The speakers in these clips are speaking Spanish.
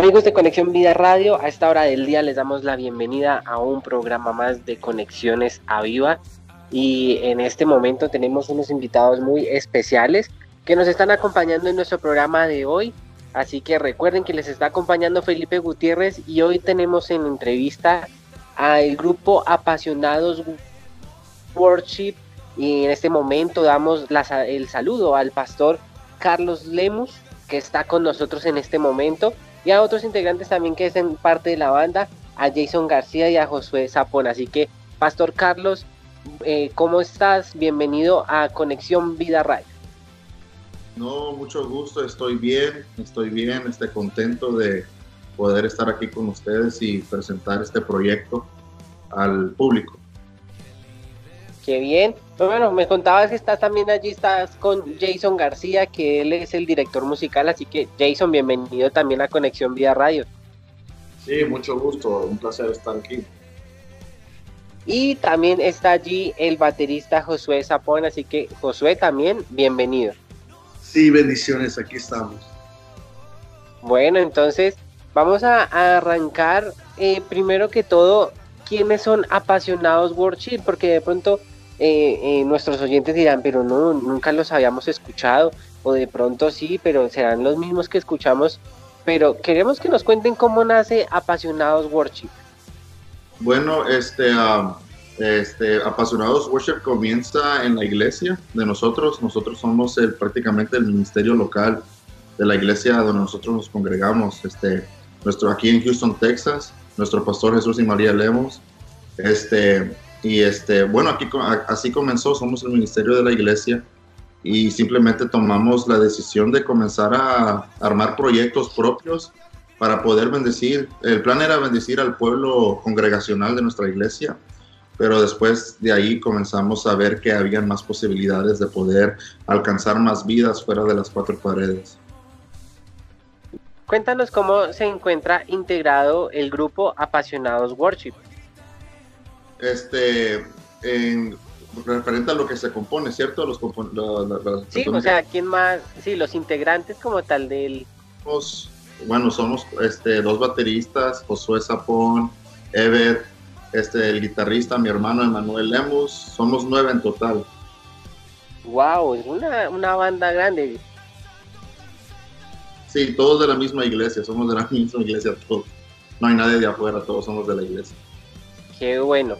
Amigos de Conexión Vida Radio, a esta hora del día les damos la bienvenida a un programa más de Conexiones a Viva. Y en este momento tenemos unos invitados muy especiales que nos están acompañando en nuestro programa de hoy. Así que recuerden que les está acompañando Felipe Gutiérrez y hoy tenemos en entrevista al grupo Apasionados Worship. Y en este momento damos el saludo al pastor Carlos Lemus que está con nosotros en este momento y a otros integrantes también que hacen parte de la banda, a Jason García y a Josué Zapón. Así que, Pastor Carlos, eh, ¿cómo estás? Bienvenido a Conexión Vida Radio. No, mucho gusto, estoy bien, estoy bien, estoy contento de poder estar aquí con ustedes y presentar este proyecto al público. Qué bien. Bueno, me contabas que estás también allí, estás con Jason García, que él es el director musical, así que Jason, bienvenido también a Conexión Vía Radio. Sí, mucho gusto, un placer estar aquí. Y también está allí el baterista Josué Zapón, así que Josué también, bienvenido. Sí, bendiciones, aquí estamos. Bueno, entonces vamos a, arrancar eh, primero que todo, ¿quiénes son apasionados worship? Porque de pronto eh, eh, nuestros oyentes dirán, pero no, nunca los habíamos escuchado, o de pronto sí, pero serán los mismos que escuchamos, pero queremos que nos cuenten cómo nace Apasionados Worship. Bueno, este, este Apasionados Worship comienza en la iglesia de nosotros, nosotros somos el, prácticamente el ministerio local de la iglesia donde nosotros nos congregamos, este, nuestro, aquí en Houston, Texas, nuestro pastor Jesús y María Lemos, este, y este, bueno, aquí así comenzó, somos el ministerio de la iglesia y simplemente tomamos la decisión de comenzar a armar proyectos propios para poder bendecir. El plan era bendecir al pueblo congregacional de nuestra iglesia, pero después de ahí comenzamos a ver que había más posibilidades de poder alcanzar más vidas fuera de las cuatro paredes. Cuéntanos cómo se encuentra integrado el grupo Apasionados Worship este, en referente a lo que se compone, ¿cierto? Los sí, o sea, ¿quién más? Sí, los integrantes como tal del... bueno, somos este, dos bateristas, Josué Zapón, Ever, este, el guitarrista, mi hermano Emanuel Lemus, somos nueve en total. Wow, es una, una banda grande. Sí, todos de la misma iglesia, somos de la misma iglesia todos. No hay nadie de afuera, todos somos de la iglesia. Qué bueno.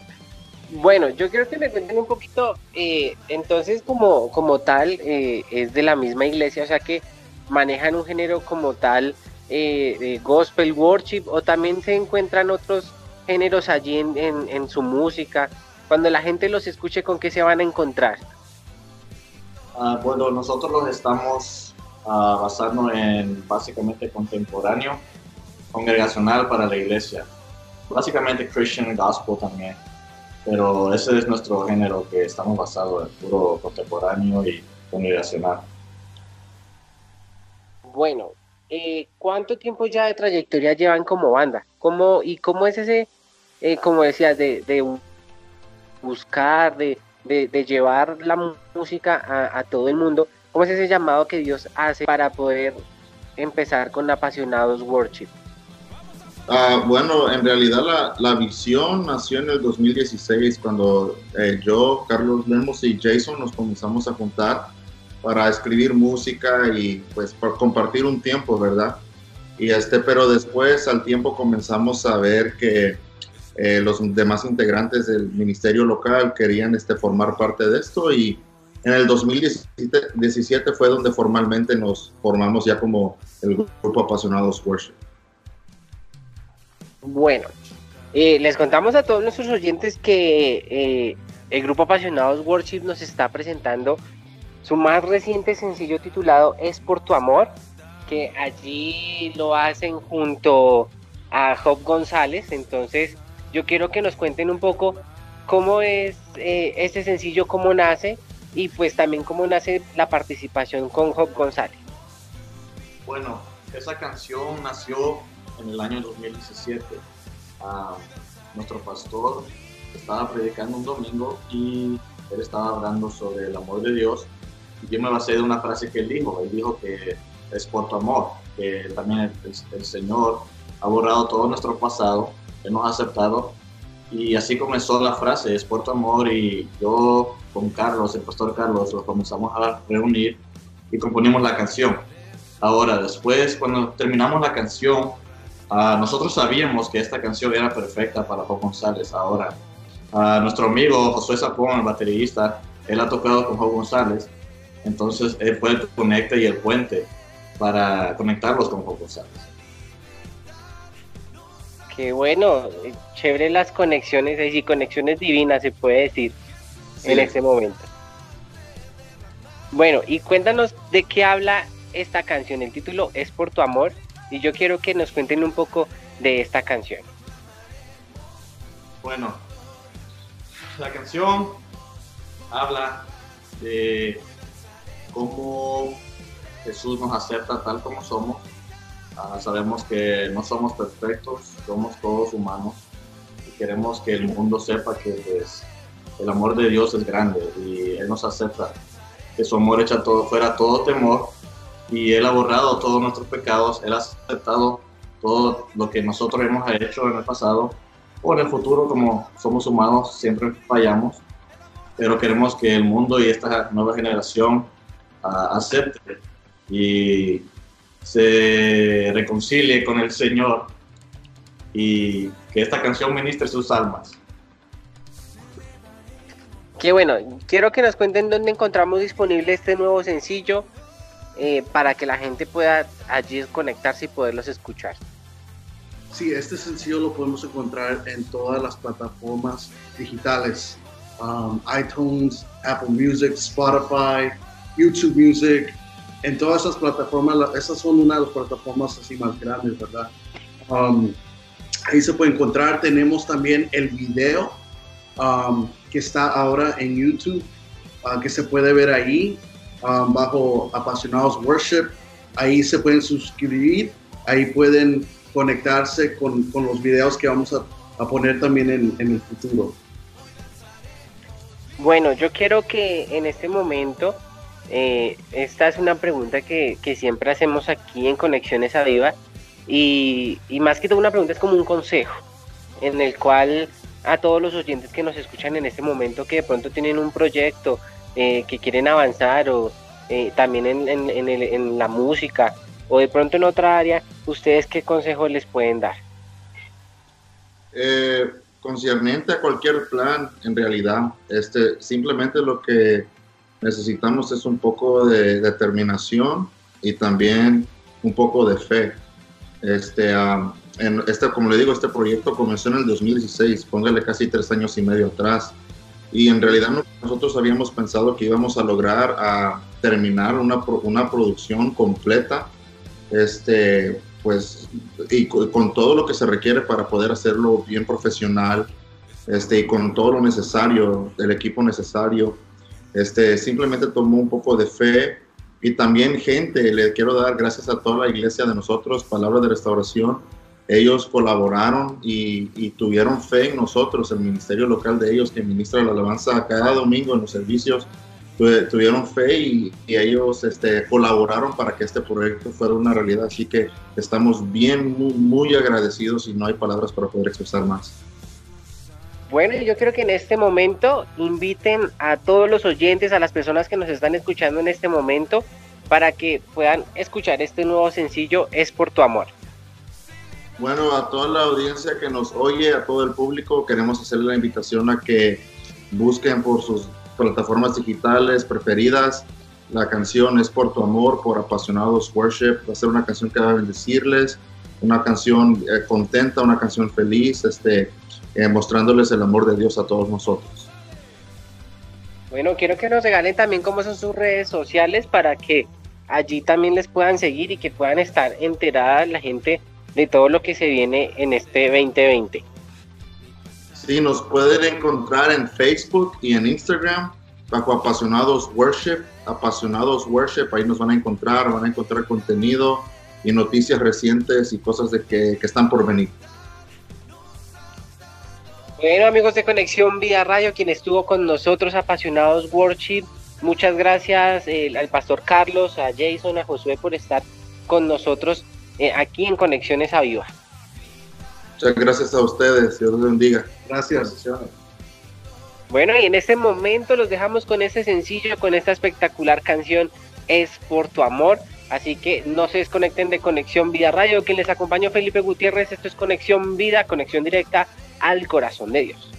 Bueno, yo quiero que me cuenten un poquito, eh, entonces como, como tal, eh, es de la misma iglesia, o sea que manejan un género como tal eh, gospel worship o también se encuentran otros géneros allí en, su música. Cuando la gente los escuche, ¿con qué se van a encontrar? Ah, bueno, nosotros los estamos ah, basando en básicamente contemporáneo, congregacional para la iglesia básicamente Christian Gospel también. Pero ese es nuestro género que estamos basados en puro contemporáneo y congregacional. Bueno, eh, ¿cuánto tiempo ya de trayectoria llevan como banda? ¿Cómo, ¿Y cómo es ese, eh, como decías, de, buscar, de, llevar la música a todo el mundo? ¿Cómo es ese llamado que Dios hace para poder empezar con apasionados worship? Ah, bueno, en realidad la, la, visión nació en el 2016 cuando eh, yo, Carlos Lemos y Jason nos comenzamos a juntar para escribir música y pues para compartir un tiempo, ¿verdad? Y este, pero después al tiempo comenzamos a ver que eh, los demás integrantes del ministerio local querían este, formar parte de esto y en el 2017 fue donde formalmente nos formamos ya como el grupo Apasionados Worship. Bueno, eh, les contamos a todos nuestros oyentes que eh, el grupo Apasionados Worship nos está presentando su más reciente sencillo titulado Es por tu amor, que allí lo hacen junto a Job González. Entonces, yo quiero que nos cuenten un poco cómo es eh, este sencillo, cómo nace y pues también cómo nace la participación con Job González. Bueno, esa canción nació en el año 2017. nuestro pastor estaba predicando un domingo y él estaba hablando sobre el amor de Dios. Y yo me basé de una frase que él dijo. Él dijo que es por tu amor. que también el, Señor ha borrado todo nuestro pasado, Él nos ha aceptado y así comenzó la frase, es por tu amor y yo con Carlos, el pastor Carlos, lo comenzamos a reunir y componimos la canción. Ahora, después, cuando terminamos la canción, uh, nosotros sabíamos que esta canción era perfecta para Juan González. Ahora, uh, nuestro amigo Josué Zapón, el baterista, él ha tocado con Juan González, entonces él fue el conecte y el puente para conectarlos con Juan González. Qué bueno, chévere las conexiones, y conexiones divinas se puede decir en este momento. Bueno, y cuéntanos de qué habla esta canción. El título es Por tu amor y yo quiero que nos cuenten un poco de esta canción. Bueno, la canción habla de cómo Jesús nos acepta tal como somos. Ah, sabemos que no somos perfectos, somos todos humanos y queremos que el mundo sepa que el amor de Dios es grande y Él nos acepta, que su amor echa todo, fuera todo temor y Él ha borrado todos nuestros pecados, Él ha aceptado todo lo que nosotros hemos hecho en el pasado. O en el futuro, como somos humanos, siempre fallamos, pero queremos que el mundo y esta nueva generación uh, acepte y se reconcilie con el Señor y que esta canción ministre sus almas. Qué bueno, quiero que nos cuenten dónde encontramos disponible este nuevo sencillo eh, para que la gente pueda allí conectarse y poderlos escuchar. Sí, este sencillo lo podemos encontrar en todas las plataformas digitales, um, iTunes, Apple Music, Spotify, YouTube Music, en todas esas plataformas, esas son una de las plataformas así más grandes, ¿verdad? Um, ahí se puede encontrar, tenemos también el video um, que está ahora en YouTube, uh, que se puede ver ahí, um, bajo Apasionados Worship, ahí se pueden suscribir, ahí pueden conectarse con, con los videos que vamos a, a poner también en, en el futuro. Bueno, yo quiero que en este momento eh, esta es una pregunta que, siempre hacemos aquí en Conexiones a Viva y, más que todo una pregunta es como un consejo en el cual a todos los oyentes que nos escuchan en este momento que de pronto tienen un proyecto eh, que quieren avanzar o eh, también en, en, la música o de pronto en otra área, ¿ustedes qué consejo les pueden dar? concerniente a cualquier plan, en realidad, este, simplemente lo que necesitamos es un poco de determinación y también un poco de fe. Este, en este, como le digo, este proyecto comenzó en el 2016, póngale casi tres años y medio atrás. Y en realidad nosotros habíamos pensado que íbamos a lograr a terminar una, una producción completa, este, pues, y con todo lo que se requiere para poder hacerlo bien profesional, este, y con todo lo necesario, el equipo necesario. Este, simplemente tomó un poco de fe y también gente, le quiero dar gracias a toda la iglesia de nosotros, Palabra de Restauración, ellos colaboraron y, tuvieron fe en nosotros, el ministerio local de ellos que ministra la alabanza cada domingo en los servicios, tuvieron fe y, ellos este, colaboraron para que este proyecto fuera una realidad, así que estamos bien, muy, muy agradecidos y no hay palabras para poder expresar más. Bueno, yo creo que en este momento inviten a todos los oyentes, a las personas que nos están escuchando en este momento, para que puedan escuchar este nuevo sencillo, Es por tu amor. Bueno, a toda la audiencia que nos oye, a todo el público, queremos hacerle la invitación a que busquen por sus plataformas digitales preferidas. La canción es por tu amor, por apasionados worship. Va a ser una canción que va a bendecirles, una canción eh, contenta, una canción feliz. Este, eh, mostrándoles el amor de Dios a todos nosotros. Bueno, quiero que nos regalen también cómo son sus redes sociales para que allí también les puedan seguir y que puedan estar enterada la gente de todo lo que se viene en este 2020. Sí, nos pueden encontrar en Facebook y en Instagram bajo Apasionados Worship, Apasionados Worship, ahí nos van a encontrar, van a encontrar contenido y noticias recientes y cosas de que, que están por venir. Bueno, amigos de Conexión Vía Radio, quien estuvo con nosotros, apasionados Worship, muchas gracias al pastor Carlos, a Jason, a Josué por estar con nosotros eh, aquí en Conexiones a Viva. Muchas gracias a ustedes, Dios los bendiga. Gracias. Bueno, y en este momento los dejamos con este sencillo, con esta espectacular canción, Es por tu amor. Así que no se desconecten de Conexión Vida Radio. Quien les acompañó Felipe Gutiérrez, esto es Conexión Vida, conexión directa al corazón de Dios.